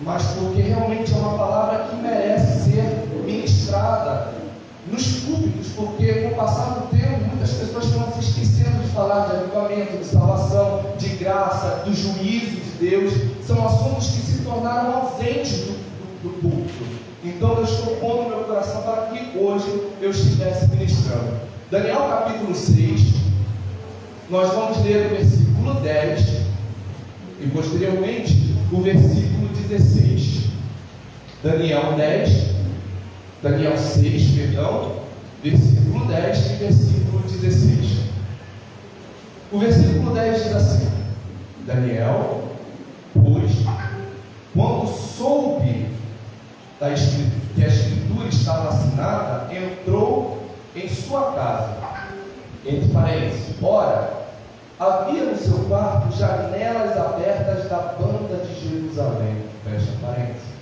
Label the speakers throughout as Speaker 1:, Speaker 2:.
Speaker 1: mas porque realmente é uma palavra que merece ser ministrada nos públicos, porque com o passar do tempo, muitas pessoas estão se esquecendo de falar de avivamento, de salvação, de graça, do juízo de Deus. São assuntos que se tornaram ausentes do, do, do púlpito. Então eu estou pondo meu coração para que hoje eu estivesse ministrando. Daniel capítulo 6, nós vamos ler o versículo 10 e posteriormente o versículo 16. Daniel 10, Daniel 6, perdão, versículo 10 e versículo 16. O versículo 10 diz assim: Daniel, pois, quando soube da escritura, que a escritura estava assinada, entrou em sua casa. Entre parênteses, ora, havia no seu quarto janelas abertas da banda de Jerusalém. Fecha parênteses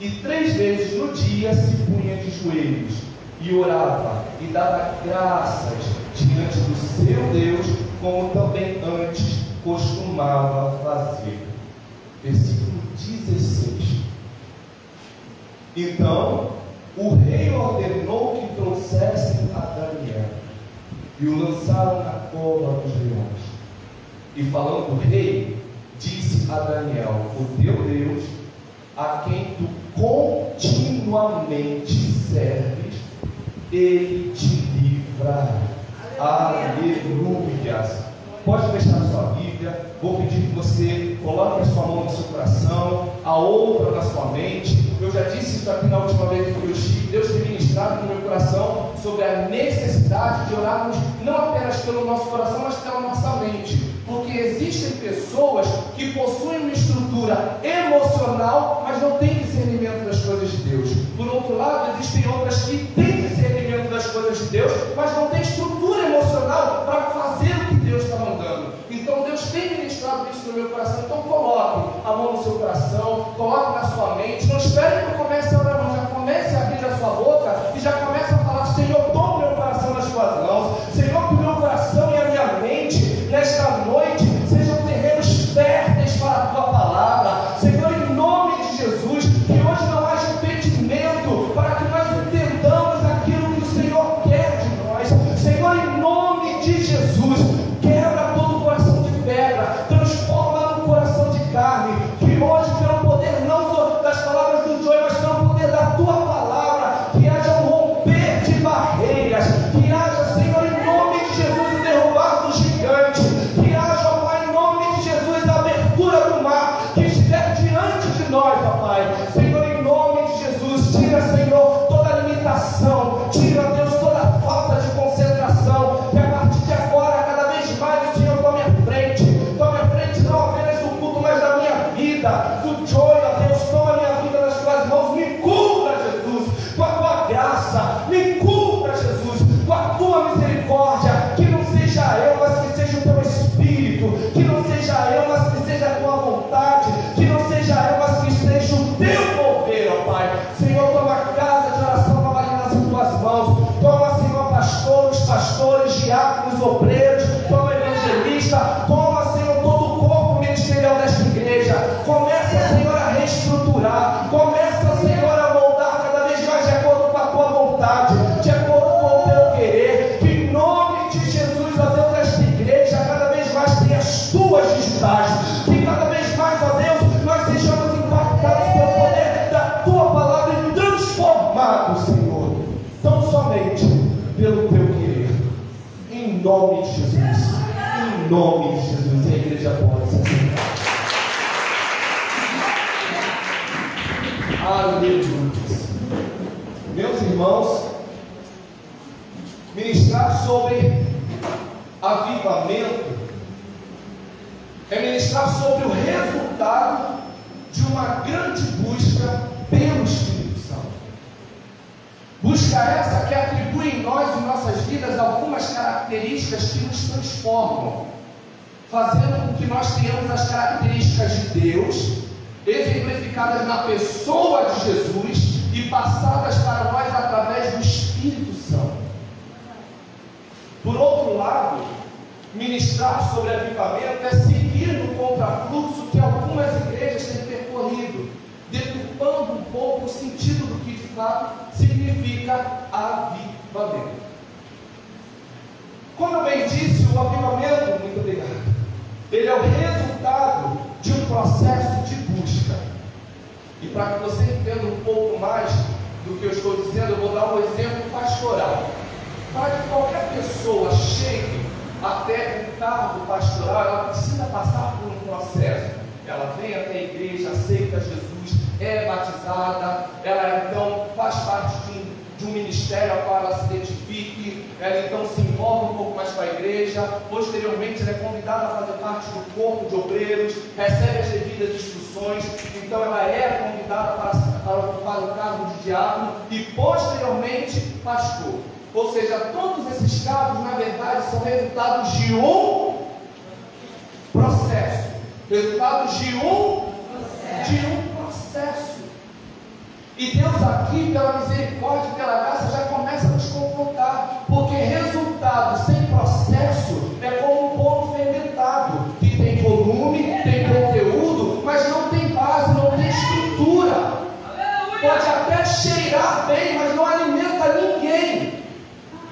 Speaker 1: e três vezes no dia se punha de joelhos e orava e dava graças diante do seu Deus, como também antes costumava fazer. Versículo 16. Então, o rei ordenou que trouxessem a Daniel e o lançaram na cova dos leões. E falando o rei, disse a Daniel: O teu Deus, a quem tu continuamente serves, ele te livra. Aleluias. Pode fechar a sua Bíblia. Vou pedir que você coloque a sua mão no seu coração, a outra na sua mente. Eu já disse isso aqui na última vez que eu estive. Deus tem ministrado no meu coração sobre a necessidade de orarmos não apenas pelo nosso coração, mas pela nossa mente. Porque existem pessoas que possuem uma estrutura emocional, mas não têm discernimento das coisas de Deus. Por outro lado, existem outras que têm discernimento das coisas de Deus, mas não têm estrutura emocional para fazer o que Deus está mandando. Então Deus tem ministrado isso no meu coração. Então coloque a mão no seu coração, coloque na sua mente. Não espere que eu comece a orar, não. Já comece a abrir a sua boca e já comece a falar, Senhor, toma meu coração nas tuas mãos. Senhor, que o meu coração e a minha mente, nesta noite, sejam terrenos férteis para a tua palavra. Senhor, em nome de Jesus, que hoje não haja impedimento para que nós entendamos aquilo que o Senhor quer de nós. Senhor, em nome de Jesus, Em nome de Jesus. E a igreja pode se assentar. Aleluia. Meus irmãos, ministrar sobre avivamento é ministrar sobre o resultado de uma grande busca pelo Espírito característica essa que atribui em nós, em nossas vidas, algumas características que nos transformam, fazendo com que nós tenhamos as características de Deus, exemplificadas na pessoa de Jesus e passadas para nós através do Espírito Santo. Por outro lado, ministrar sobre avivamento é seguir no contrafluxo que algumas igrejas têm percorrido, deturpando um pouco o sentido do que de fato significa avivamento. Como eu bem disse, o avivamento, ele é o resultado de um processo de busca. E para que você entenda um pouco mais do que eu estou dizendo, eu vou dar um exemplo pastoral. Para que qualquer pessoa chegue até o cargo pastoral, ela precisa passar por um processo. Ela vem até a igreja, aceita Jesus, é batizada, ela então faz parte de um, de um ministério ao qual ela se identifique, ela então se envolve um pouco mais com a igreja, posteriormente ela é convidada a fazer parte do corpo de obreiros, recebe as devidas instruções, então ela é convidada para, para ocupar o cargo de diácono e posteriormente pastor. Ou seja, todos esses cargos, na verdade, são resultados de um processo. Resultados de um, de um processo. E Deus aqui, pela misericórdia pela graça, já começa a nos confrontar. Porque resultado sem processo é como um bolo fermentado, que tem volume, tem conteúdo, mas não tem base, não tem estrutura. Pode até cheirar bem, mas não alimenta ninguém.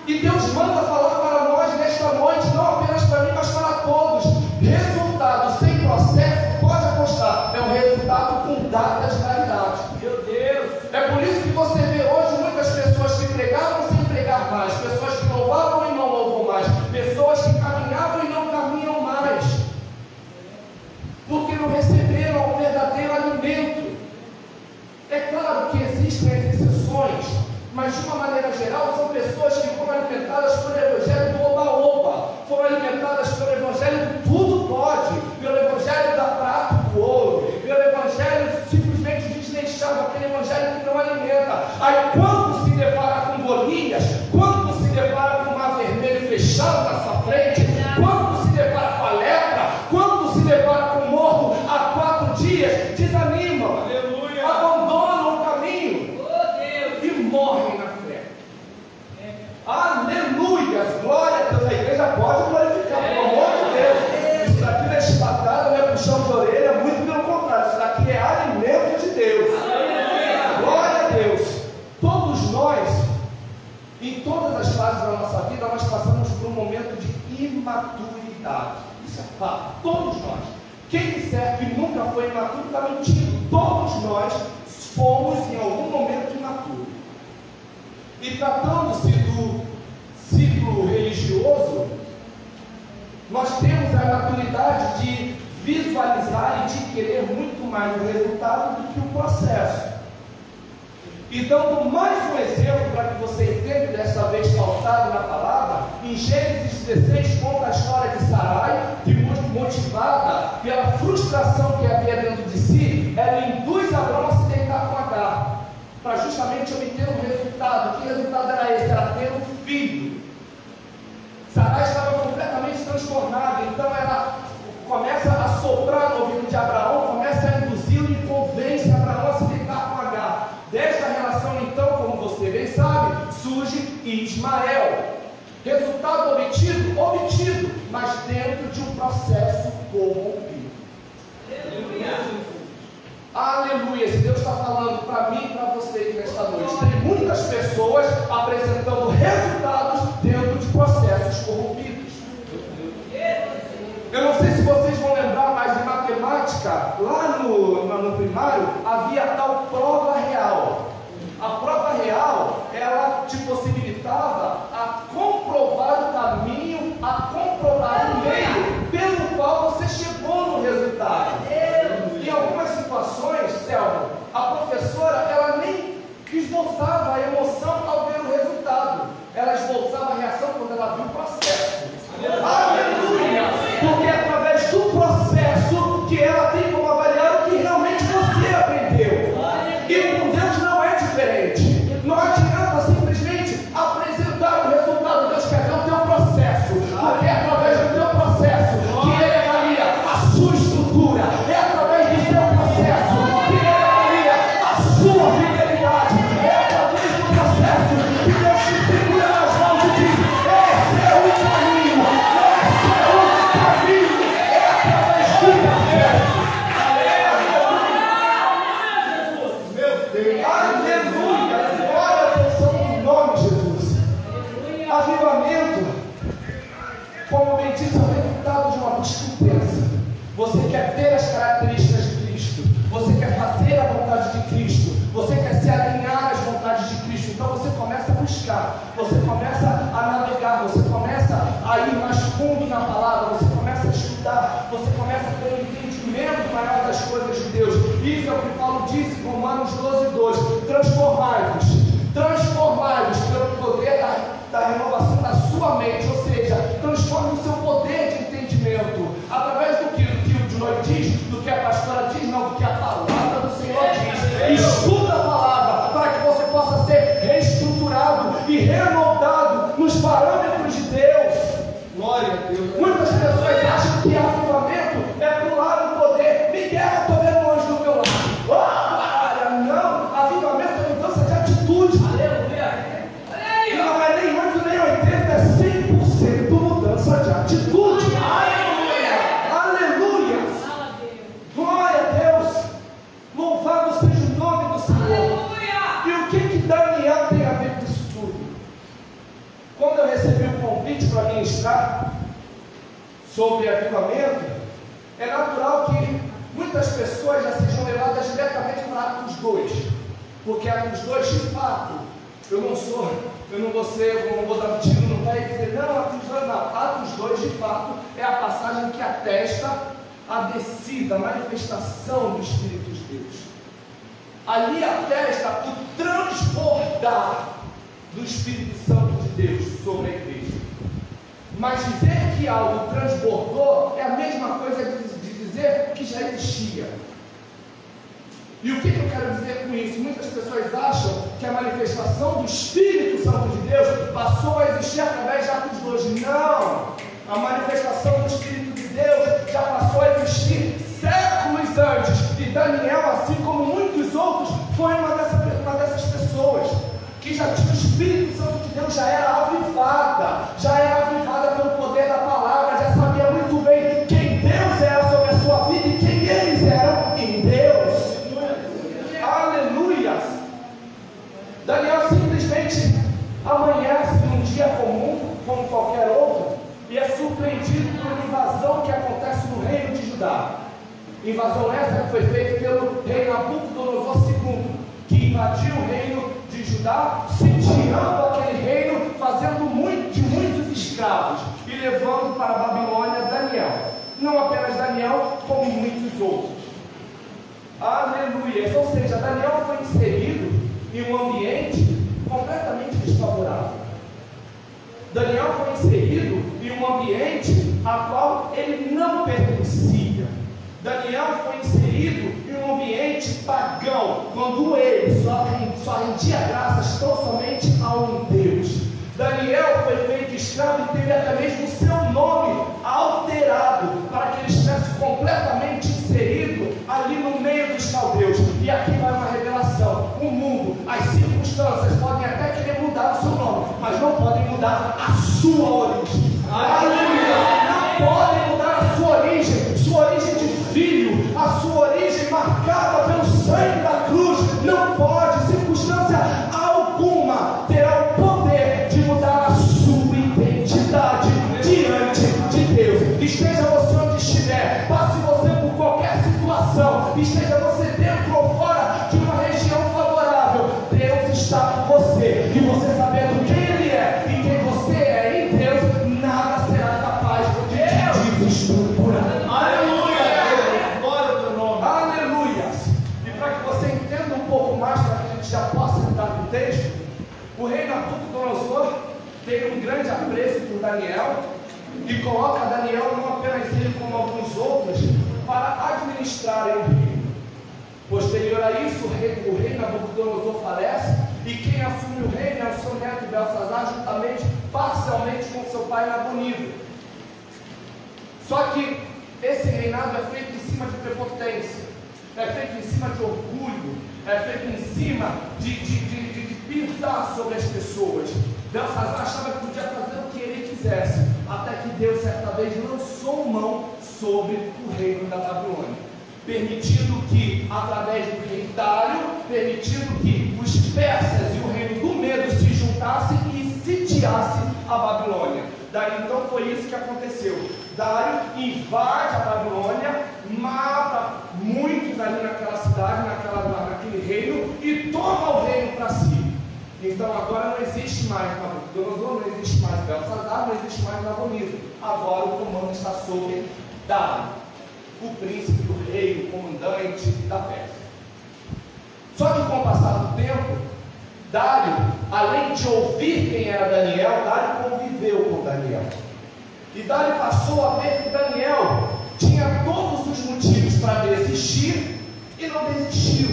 Speaker 1: E Deus manda falar para nós nesta noite, não apenas para mim, mas para todos. Resultado sem processo, pode apostar, é um resultado com datas validade. Meu Deus! É por isso que você vê hoje muitas pessoas que pregavam sem pregar mais, pessoas que louvavam e não louvam mais, pessoas que caminhavam e não caminham mais, porque não receberam o verdadeiro alimento. É claro que existem as exceções, mas de uma maneira geral são pessoas que foram alimentadas pelo evangelho do oba-oba, foram alimentadas pelo evangelho do tudo pode, pelo evangelho da prata do ouro, pelo evangelho simplesmente desleixado, aquele evangelho que não alimenta. Aí quando se depara com Golias, quando se depara com o mar vermelho fechado na sua frente, quando se depara com a lepra, quando se depara com o morto há quatro dias, desanimam, abandonam o caminho e morrem na fé. Aleluia! Glória a Deus. A igreja pode glorificar, pelo amor de Deus. Isso daqui não é chibatada, não é puxão de orelha, muito pelo contrário. Isso daqui é alimento de Deus. Glória a Deus. Todos nós, em todas as fases da nossa vida, nós passamos por um momento de imaturidade. Isso é fato. Todos nós. Quem disser que nunca foi imaturo está mentindo. Todos nós fomos em algum momento imaturos. E tratando-se do ciclo religioso, nós temos a maturidade de visualizar e de querer muito mais o resultado do que o processo. E dando mais um exemplo para que você entenda, desta vez pautado na palavra, em Gênesis 16 conta a história de Sarai, que motivada pela frustração que havia dentro de si, ela induz Abraão a se deitar com Agar, para justamente obter um resultado. Que resultado era esse? Era ter um filho. Sarai estava completamente transtornada, então ela começa a soprar no ouvido de Abraão, começa a induzi-lo e convence Abraão a se deitar com Agar. Desta relação, então, como você bem sabe, surge Ismael. Resultado obtido? Obtido, mas dentro de um processo corrompido. Aleluia! Se Deus está falando para mim e para você nesta noite, tem muitas pessoas apresentando resultados dentro de processos corrompidos. Eu não sei se vocês vão lembrar, mas em matemática, lá no, no primário, havia tal prova real. A prova real, ela te possibilitava a comprovar o caminho, a comprovar o meio pelo qual você chegou no resultado. Em algumas situações, Selma, a professora, ela nem esboçava a emoção ao ver o resultado. Ela esboçava a reação quando ela viu o processo. Aleluia! Manifestação do Espírito de Deus. Ali atesta o transbordar do Espírito Santo de Deus sobre a igreja. Mas dizer que algo transbordou é a mesma coisa de, de dizer que já existia. E o que, eu quero dizer com isso? Muitas pessoas acham que a manifestação do Espírito Santo de Deus passou a existir através de Atos 2. Não! A manifestação do Espírito de Deus já passou a existir Daniel, assim como muitos outros, foi uma, dessa, uma dessas pessoas que já tinha o Espírito Santo de Deus, já era avivada, já era avivada pelo poder da palavra, já sabia muito bem quem Deus era sobre a sua vida e quem eles eram em Deus. Aleluia! Daniel simplesmente amanhece num dia comum, como qualquer outro, e é surpreendido por uma invasão que acontece no reino de Judá. Invasão essa que foi feita pelo rei Nabucodonosor II, que invadiu o reino de Judá, sitiando aquele reino, fazendo muito, de muitos escravos e levando para a Babilônia Daniel. Não apenas Daniel, como muitos outros. Aleluia. Ou seja, Daniel foi inserido em um ambiente completamente desfavorável. Daniel foi inserido em um ambiente a qual ele não pertencia. Daniel foi inserido em um ambiente pagão, quando ele só, rendia graças tão somente a um Deus. Daniel foi feito escravo e teve até mesmo o seu nome alterado para que ele estivesse completamente inserido ali no meio dos caldeus. E aqui vai uma revelação: o mundo, as circunstâncias podem até querer mudar o seu nome, mas não podem mudar a sua origem. Aleluia! Coloca Daniel não apenas ele como alguns outros para administrarem o reino. Posterior a isso, o rei, o rei Nabucodonosor falece e quem assume o reino é o seu neto Belsazar, juntamente, parcialmente com seu pai Nabonido. Só que esse reinado é feito em cima de prepotência, é feito em cima de orgulho, é feito em cima de, de, de, de, de pisar sobre as pessoas. Belsazar achava que podia fazer o que ele quisesse, até que Deus certa vez lançou mão sobre o reino da Babilônia, permitindo que, através do rei Dário, permitindo que os persas e o reino do medo se juntassem e sitiassem a Babilônia. Daí então foi isso que aconteceu. Dário invade a Babilônia, mata muitos ali naquela cidade, naquela, naquele reino, e toma o reino para si. Então agora não existe mais Nabucodonosor, não existe mais Belsazar, não existe mais Nabonido. Agora o comando está sobre Dário, o príncipe do rei, o comandante da Pérsia. Só que com o passar do tempo, Dário, além de ouvir quem era Daniel, Dário conviveu com Daniel. E Dário passou a ver que Daniel tinha todos os motivos para desistir e não desistiu.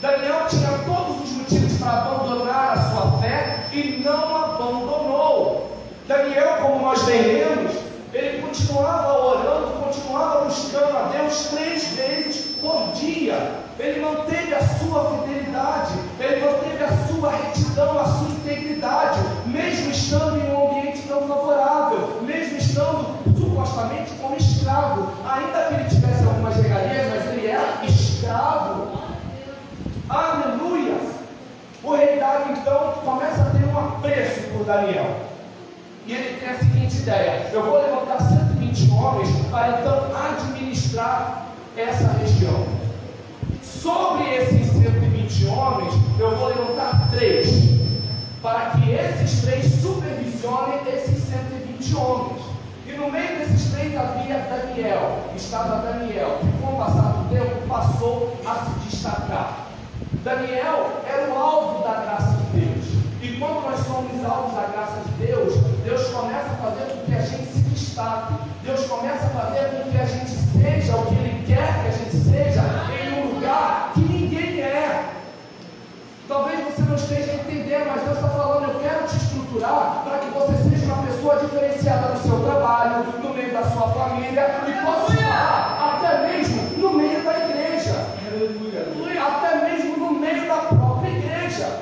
Speaker 1: Daniel tinha todos os motivos para abandonar a sua fé e não abandonou. Daniel, como nós lemos, ele continuava orando, continuava buscando a Deus três vezes por dia. Ele manteve a sua fidelidade, ele manteve a sua retidão, a sua integridade, mesmo estando em um ambiente tão favorável, mesmo estando supostamente como escravo, ainda que ele tivesse algumas regalias, mas ele era escravo. Aleluia! O rei Dário então começa a ter um apreço por Daniel. E ele tem a seguinte ideia: eu vou levantar 120 homens para então administrar essa região. Sobre esses 120 homens, eu vou levantar três, para que esses três supervisionem esses 120 homens. E no meio desses três havia Daniel, estava Daniel, que com o passar do tempo passou a se destacar. Daniel era o alvo da graça de Deus. E quando nós somos alvos da graça de Deus, Deus começa a fazer com que a gente se destaque. Deus começa a fazer com que a gente seja o que Ele quer que a gente seja em um lugar que ninguém é. Talvez você não esteja entendendo, mas Deus está falando, eu quero te estruturar para que você seja uma pessoa diferenciada no seu trabalho, no meio da sua família e possa estar até mesmo no meio da igreja. Aleluia. Até mesmo no meio da própria igreja.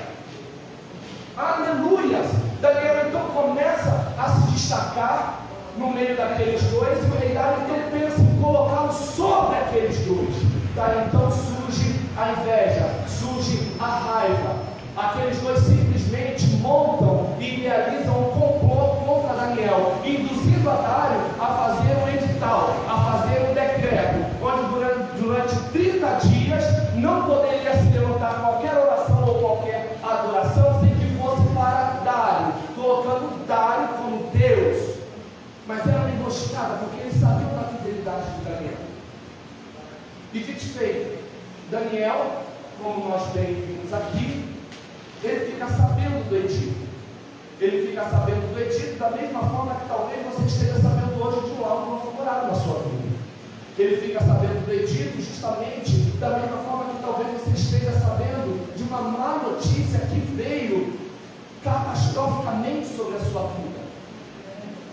Speaker 1: Aleluia. Daniel então começa a se destacar no meio daqueles dois, e o rei Dário então pensa em colocá-lo sobre aqueles dois. Tá? Então surge a inveja, surge a raiva. Aqueles dois simplesmente montam e realizam um complô contra Daniel, induzindo a Dário a fazer um edital, a fazer um decreto, onde durante, durante 30 dias de Daniel. E dito feito, Daniel, como nós bem vimos aqui, ele fica sabendo do Egito. Ele fica sabendo do Egito da mesma forma que talvez você esteja sabendo hoje de um algo não favorável na sua vida. Ele fica sabendo do Egito justamente da mesma forma que talvez você esteja sabendo de uma má notícia que veio catastroficamente sobre a sua vida.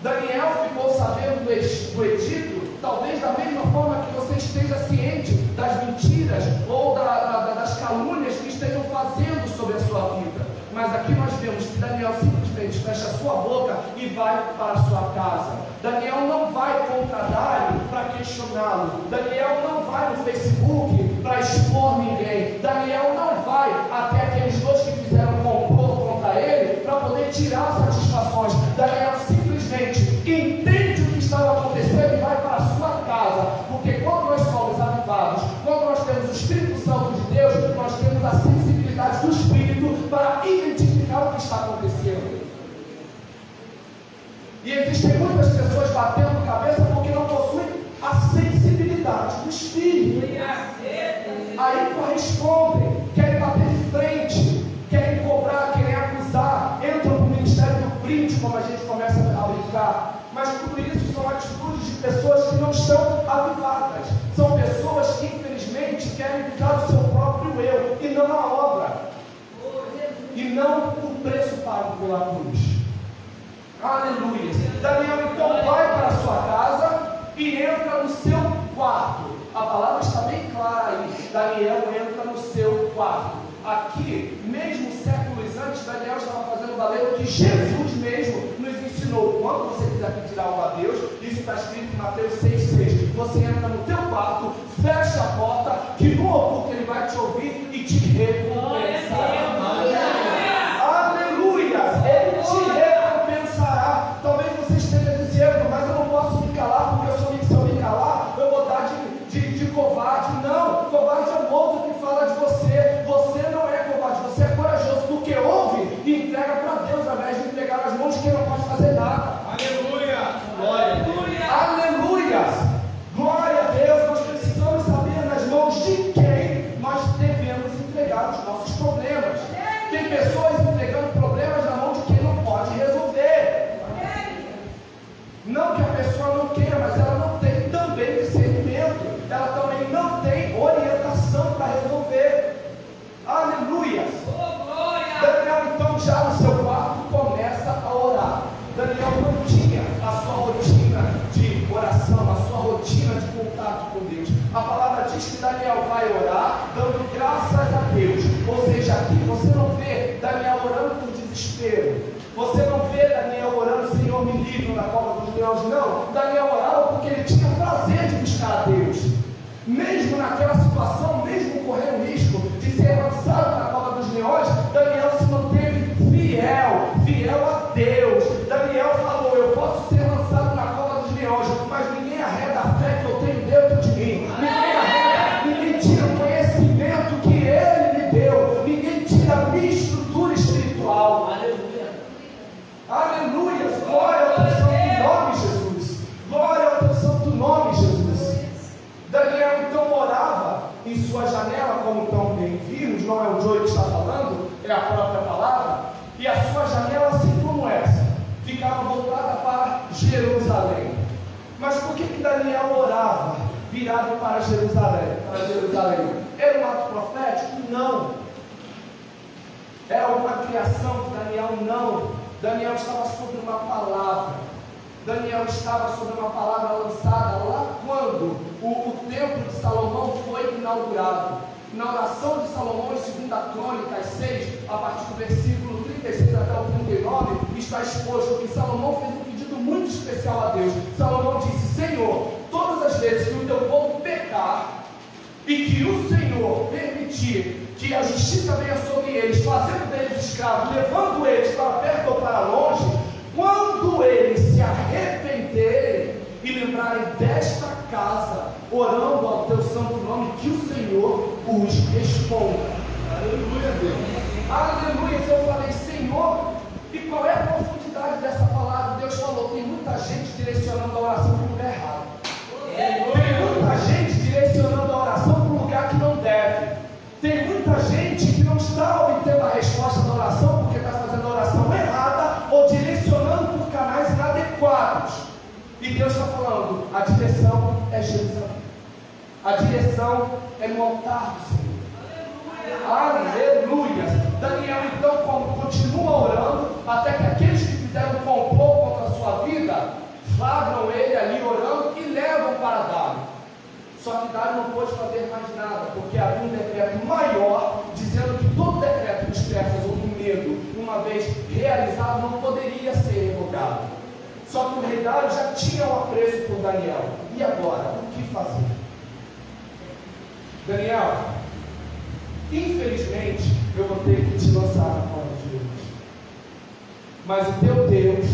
Speaker 1: Daniel ficou sabendo do Egito, talvez da mesma forma que você esteja ciente das mentiras ou da, da, das calúnias que estejam fazendo sobre a sua vida. Mas aqui nós vemos que Daniel simplesmente fecha a sua boca e vai para a sua casa. Daniel não vai contra Dário para questioná-lo. Daniel não vai no Facebook para expor ninguém. Daniel não vai até batendo cabeça porque não possuem a sensibilidade do Espírito. Aí correspondem, querem bater de frente, querem cobrar, querem acusar, entram no ministério do print, como a gente começa a brincar. Mas tudo isso são atitudes de pessoas que não estão avivadas. São pessoas que, infelizmente, querem ficar o seu próprio eu e não a obra. E não o preço pago pela cruz. Aleluia. Daniel então vai para a sua casa e entra no seu quarto. A palavra está bem clara aí. Daniel entra no seu quarto. Aqui, mesmo séculos antes, Daniel estava fazendo valer o que Jesus mesmo nos ensinou. Quando você quiser pedir algo a Deus, isso está escrito em Mateus 6,6. Você entra no teu quarto, fecha a porta, que no oculto já no seu quarto, começa a orar. Daniel não tinha a sua rotina de oração, a sua rotina de contato com Deus. A palavra diz que Daniel vai orar, dando graças a Deus. Ou seja, aqui você não vê Daniel orando por desespero. Você não vê Daniel orando, Senhor, me livre na cova dos leões. Não. Daniel Jerusalém? Para Jerusalém? Era um ato profético? Não. Era alguma criação de Daniel? Não. Daniel estava sobre uma palavra. Daniel estava sobre uma palavra lançada lá quando o, o templo de Salomão foi inaugurado. Na oração de Salomão, em 2 Crônicas 6, a partir do versículo 36 até o 39, está exposto que Salomão fez um pedido muito especial a Deus. Salomão disse: Senhor, todas as vezes que o teu povo pecar, e que o Senhor permitir que a justiça venha sobre eles, fazendo deles escravos, levando eles para perto ou para longe, quando eles se arrependerem e lembrarem desta casa, orando ao teu santo nome, que o Senhor os responda. Aleluia, Deus. Aleluia. Eu falei, Senhor, e qual é a profundidade dessa palavra? Deus falou, tem muita gente direcionando a oração para muita gente que não está obtendo a resposta da oração porque está fazendo a oração errada ou direcionando por canais inadequados. E Deus está falando: a direção é Jerusalém. A direção é no altar do Senhor. Aleluia. Daniel então continua orando até que aqueles que fizeram complô contra a sua vida flagram ele ali orando e levam para Dário. Só que Dário não pôde fazer mais nada, porque havia um decreto maior dizendo que todo decreto dos persas ou do medo, uma vez realizado, não poderia ser revogado. Só que o rei Dário já tinha um apreço por Daniel. E agora, o que fazer? Daniel, infelizmente, eu vou ter que te lançar na prova de hoje. Mas o teu Deus,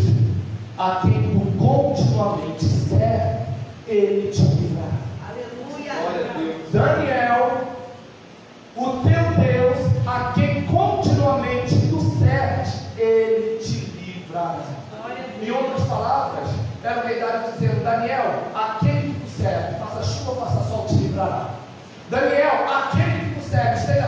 Speaker 1: a quem tu continuamente serve, ele te livrará. Daniel, o teu Deus, a quem continuamente tu serves, ele te livrará.
Speaker 2: A
Speaker 1: Em outras palavras, era o rei Dário dizendo: Daniel, aquele que tu serve, faça chuva, faça sol, te livrará. Daniel, aquele que tu serve, esteja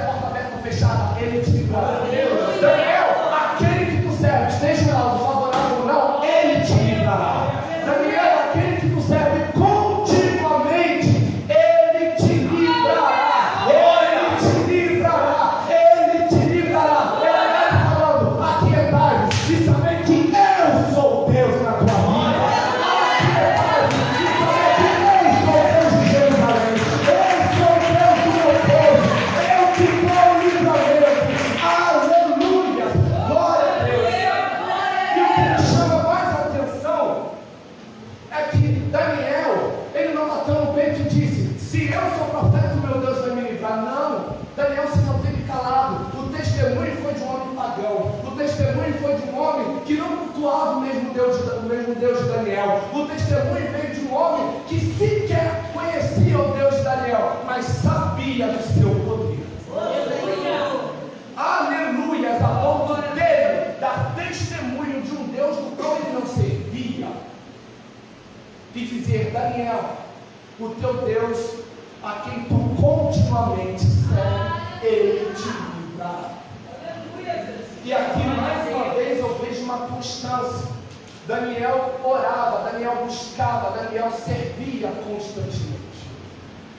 Speaker 1: constantemente.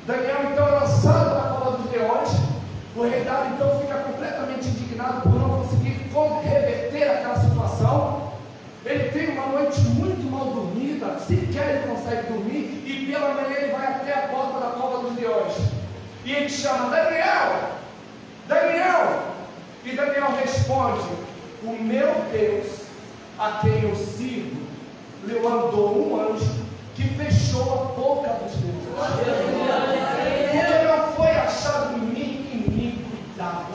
Speaker 1: Daniel então lançado na cova dos leões. O rei Davi então fica completamente indignado por não conseguir reverter aquela situação. Ele tem uma noite muito mal dormida, sequer ele consegue dormir, e pela manhã ele vai até a porta da cova dos leões. E ele chama Daniel, Daniel. E Daniel responde: O meu Deus, a quem eu sirvo, lhe mandou um anjo que fechou a boca dos leões. Porque não foi achado em mim iniquidade.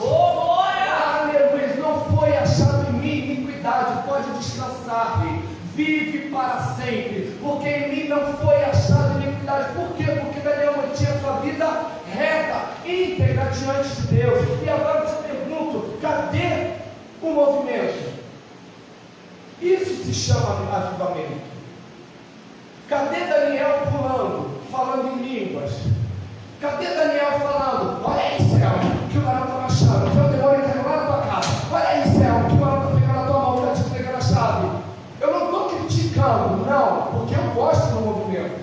Speaker 1: Aleluia, não foi achado em mim iniquidade. Pode descansar, rei. Vive para sempre, porque em mim não foi achado iniquidade. Por quê? Porque Daniel mantinha sua vida reta, íntegra diante de Deus. E agora eu te pergunto: cadê o movimento? Isso se chama avivamento. Cadê Daniel pulando, falando em línguas? Cadê Daniel falando? Olha aí, céu, que o garoto está achando. Que o demônio está lá na tua casa. Olha aí, céu, que o garoto está pegando a tua mão, está te entregando a chave. Eu não estou criticando, não, porque eu gosto do movimento.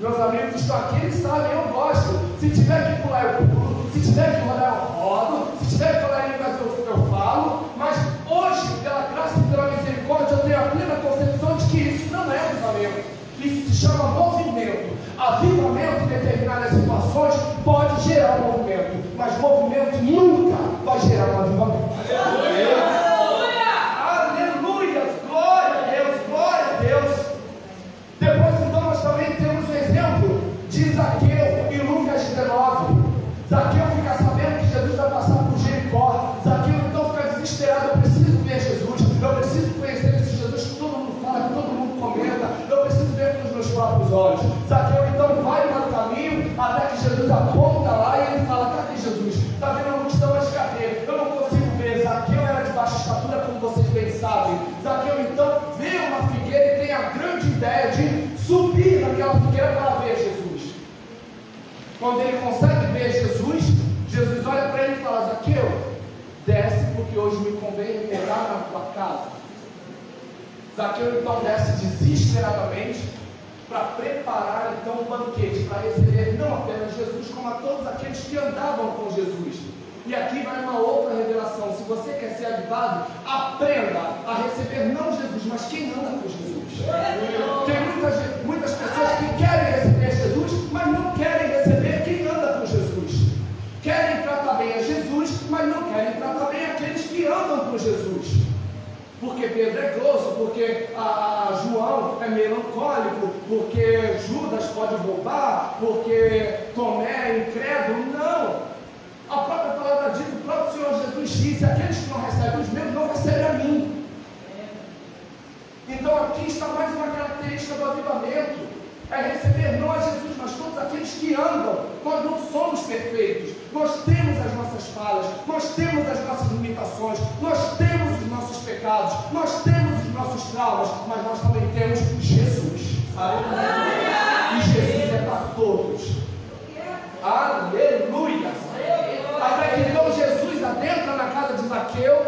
Speaker 1: Meus amigos estão aqui, eles sabem, eu gosto. Se tiver que pular, eu pulo. Se tiver que rodar, eu rodo. Se tiver que falar em línguas, eu, eu falo. Mas hoje, pela graça e pela misericórdia, eu tenho a plena concepção de que isso não é avivamento. Isso se chama movimento. Avivamento em determinadas situações pode gerar um movimento, mas movimento nunca vai gerar um avivamento. Aleluia! Aleluia! Glória a Deus, glória a Deus. Depois então nós também temos o exemplo de Zaqueu em Lucas 19. Zaqueu fica sabendo que Jesus vai passar por Jericó. Zaqueu então fica desesperado, eu preciso ver Jesus, eu preciso conhecer esse Jesus que todo mundo fala, que todo mundo comenta, eu preciso ver com os meus próprios olhos. Zaqueu então vai para o caminho até que Jesus aponta lá e ele fala: Cadê Jesus? Está vendo a multidão, mas cadê? Eu não consigo ver. Zaqueu era de baixa estatura, como vocês bem sabem. Zaqueu então vê uma figueira e tem a grande ideia de subir naquela figueira para ver Jesus. Quando ele consegue ver Jesus, Jesus olha para ele e fala: Zaqueu, desce porque hoje me convém pegar na tua casa. Zaqueu então desce desesperadamente para preparar então o banquete, para receber não apenas Jesus, como a todos aqueles que andavam com Jesus. E aqui vai uma outra revelação. Se você quer ser avivado, aprenda a receber não Jesus, mas quem anda com Jesus. Tem muitas, muitas Pedro é grosso, porque a, a João é melancólico, porque Judas pode roubar, porque Tomé é incrédulo. Não! A própria palavra diz, o próprio Senhor Jesus disse: aqueles que não recebem os meus não recebem a mim. Então aqui está mais uma característica do avivamento. É receber não a Jesus, mas todos aqueles que andam. Nós não somos perfeitos. Nós temos as nossas falhas, nós temos as nossas limitações, nós temos os nossos pecados, nós temos os nossos traumas, mas nós também temos Jesus. Aleluia! E Jesus é para todos. Aleluia! Até que então Jesus adentra na casa de Zaqueu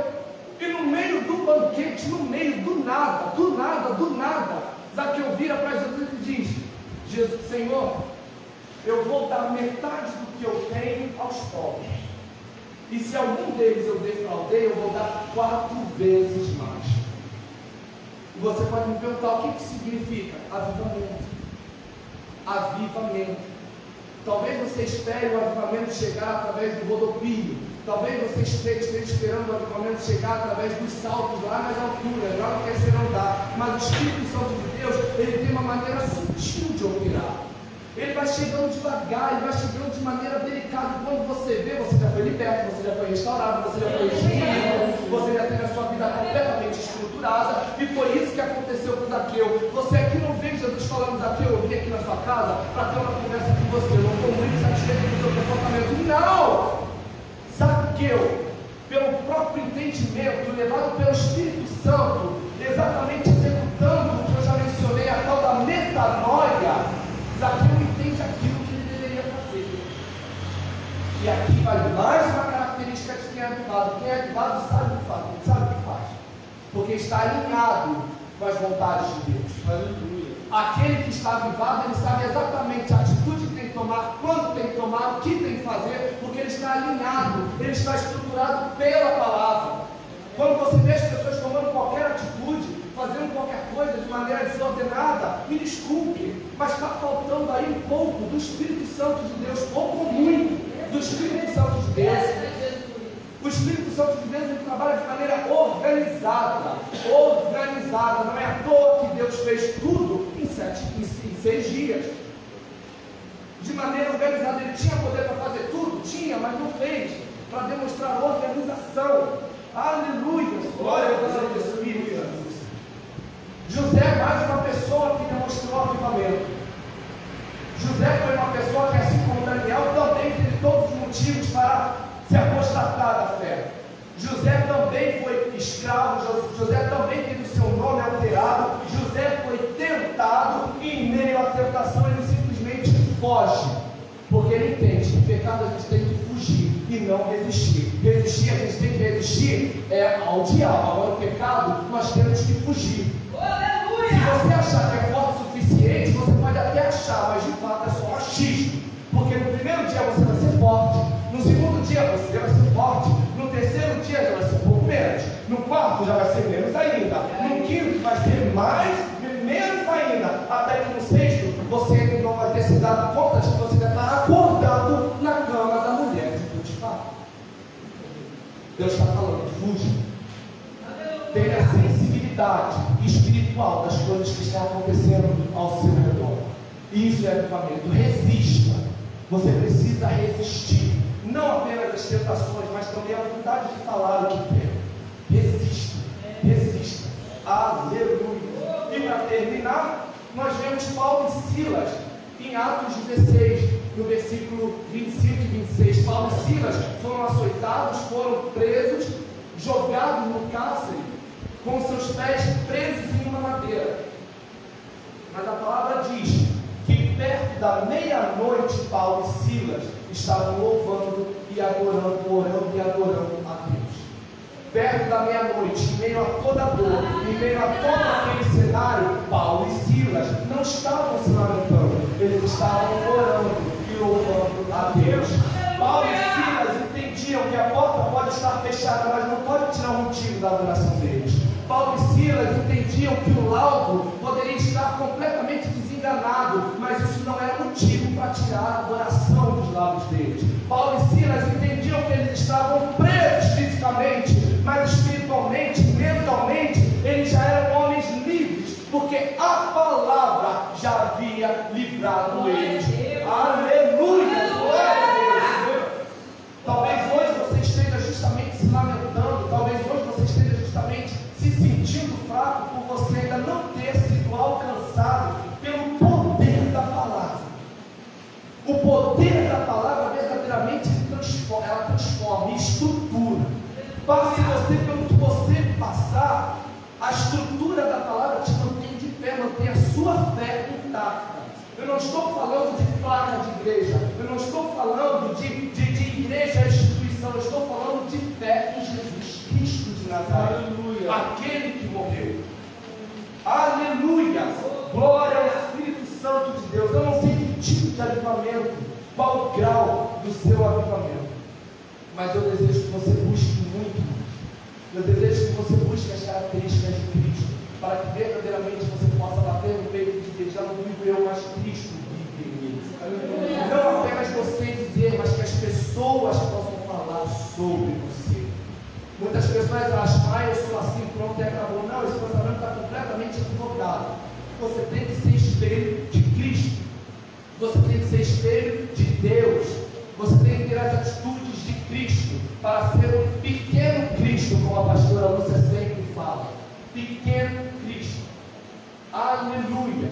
Speaker 1: e no meio do banquete, no meio do nada, do nada, do nada, Zaqueu vira para Jesus e diz: Jesus, Senhor, eu vou dar metade do que eu tenho aos pobres. E se algum deles eu defraudei, eu vou dar quatro vezes mais. E você pode me perguntar o que, que significa avivamento. Avivamento. Talvez você espere o avivamento chegar através do rodopio. Talvez você esteja esperando o avivamento chegar através dos saltos lá nas alturas, lá no terceiro andar. Mas o Espírito Santo de Deus, ele tem uma maneira sutil de operar. Ele vai chegando devagar, ele vai chegando de maneira delicada. Quando você vê, você já foi liberto, você já foi restaurado, você já foi restituído, você já teve a sua vida completamente estruturada. E foi isso que aconteceu com Zaqueu. Você aqui não vê Jesus falando, Zaqueu, eu vim aqui na sua casa para ter uma conversa com você. Eu não estou muito satisfeito com o seu comportamento. Não! Zaqueu, pelo próprio entendimento, levado pelo Espírito Santo, exatamente executando o que eu já mencionei, a tal da metanoia. Zaqueu entende aquilo que ele deveria fazer. E aqui vai mais uma característica de quem é avivado. Quem é avivado sabe o que faz, sabe o que faz. porque está alinhado com as vontades de Deus. Aleluia. Aquele que está avivado, ele sabe exatamente a atitude que tem que tomar, quando tem que tomar, o que tem que fazer, porque ele está alinhado, ele está estruturado pela palavra. Quando você vê as pessoas tomando qualquer atitude, fazendo qualquer coisa de maneira desordenada, me desculpe, mas está faltando aí um pouco do Espírito Santo de Deus, pouco ou muito do Espírito Santo de Deus. O Espírito Santo de Deus ele trabalha de maneira organizada. Organizada. Não é à toa que Deus fez tudo em, sete, em, em seis dias. De maneira organizada. Ele tinha poder para fazer tudo? Tinha, mas não fez. Para demonstrar organização. Aleluia. Glória a Deus do Espírito. José é mais uma pessoa que demonstrou avivamento. José foi uma pessoa que, assim como Daniel, também teve todos os motivos para se apostatar da fé. José também foi escravo, José também teve o seu nome alterado, José foi tentado e em meio à tentação ele simplesmente foge, porque ele entende que pecado a gente tem que fugir e não resistir. Resistir, a gente tem que resistir é ao diabo, agora o pecado nós temos que fugir. Se você achar que é forte o suficiente, você pode até achar, mas de fato dado conta de que você estar acordado na cama da mulher de Potifar. Deus está falando, fuja. Tenha sensibilidade espiritual das coisas que estão acontecendo ao seu redor. Isso é avivamento. Resista. Você precisa resistir não apenas as tentações, mas também a vontade de falar o que quer. Resista, resista. Aleluia. E para terminar, nós vemos Paulo e Silas em Atos 16, no versículo 25 e 26. Paulo e Silas foram açoitados, foram presos, jogados no cárcere, com seus pés presos em uma madeira. Mas a palavra diz que perto da meia-noite, Paulo e Silas estavam louvando e adorando, orando e adorando a Deus. Perto da meia-noite, em meio a toda a dor, em meio a todo aquele cenário, Paulo e Silas não estavam se lamentando, eles estavam orando e louvando a Deus. Paulo e Silas entendiam que a porta pode estar fechada, mas não pode tirar o motivo da adoração deles. Paulo e Silas entendiam que o laudo poderia estar completamente enganado, mas isso não era motivo para tirar a adoração dos lábios deles. Paulo e Silas entendiam que eles estavam presos fisicamente, mas falando de placa de igreja, eu não estou falando de, de, de igreja instituição, eu estou falando de fé em Jesus Cristo de Nazaré, Aleluia. aquele que morreu. Aleluia! Glória ao Espírito Santo de Deus. Eu não sei tipo de avivamento, qual o grau do seu avivamento. Mas eu desejo que você busque muito. Eu desejo que você busque as características de Cristo, para que verdadeiramente você possa bater no peito e dizer, já não vivo eu, mas Cristo vive em mim. Não apenas você dizer, mas que as pessoas possam falar sobre você. Muitas pessoas acham, ah, eu sou assim, pronto e acabou. Não, esse pensamento está completamente equivocado. Você tem que ser espelho de Cristo. Você tem que ser espelho de Deus. Você tem que ter as atitudes de Cristo para ser um pequeno Cristo, como a pastora Lúcia sempre fala. Pequeno Cristo. Aleluia.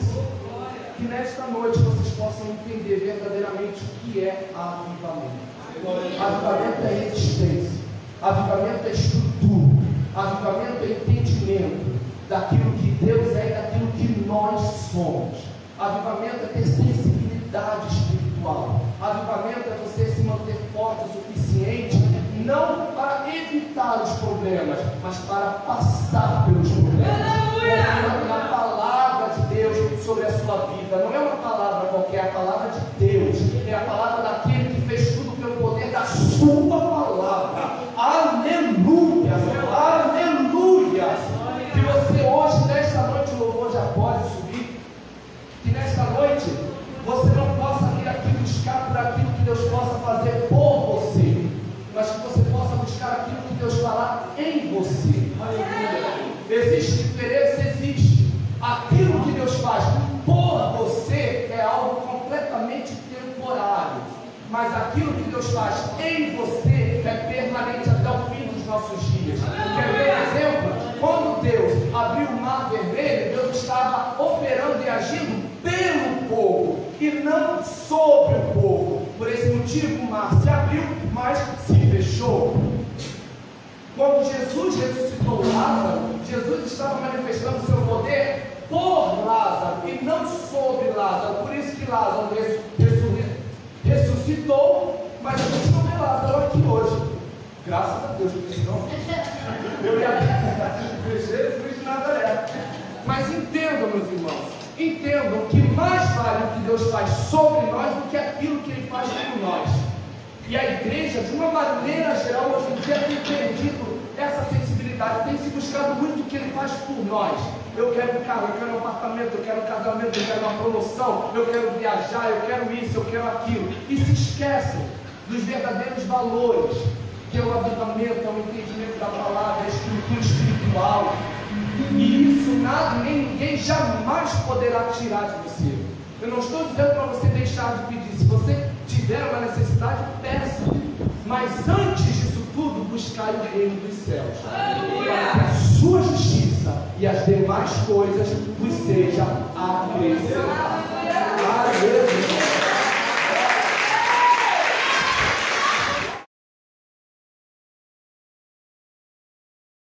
Speaker 1: Que nesta noite vocês possam entender verdadeiramente o que é avivamento. Avivamento é existência. Avivamento é estrutura. Avivamento é entendimento daquilo que Deus é e daquilo que nós somos. Avivamento é ter sensibilidade espiritual. Avivamento é você se manter forte o suficiente, não para evitar os problemas, mas para passar pelos problemas. É a palavra de Deus sobre a sua vida. Não é uma palavra qualquer, a palavra Deus faz em você é permanente até o fim dos nossos dias. Quer ver exemplo? Quando Deus abriu o mar vermelho, Deus estava operando e agindo pelo povo e não sobre o povo. Por esse motivo, o mar se abriu, mas se fechou. Quando Jesus ressuscitou Lázaro, Jesus estava manifestando seu poder por Lázaro e não sobre Lázaro. Por isso que Lázaro ressuscitou, mas gente não vê Lázaro aqui hoje. Graças a Deus, porque senão eu ia Jesus de Nazaré. Mas entendam, meus irmãos, entendam que mais vale o que Deus faz sobre nós do que aquilo que Ele faz por nós. E a igreja, de uma maneira geral, hoje em dia tem perdido essa sensibilidade, tem se buscado muito o que ele faz por nós. Eu quero um carro, eu quero um apartamento, eu quero um casamento, eu quero uma promoção, eu quero viajar, eu quero isso, eu quero aquilo. E se esquecem dos verdadeiros valores, que é o avivamento, é o entendimento da palavra, a estrutura espiritual. E isso nada, nem ninguém jamais poderá tirar de você. Eu não estou dizendo para você deixar de pedir. Se você tiver uma necessidade, peça. Mas antes disso tudo, buscai o reino dos céus. Para que a sua justiça e as demais coisas vos sejam acrescentadas. Aleluia.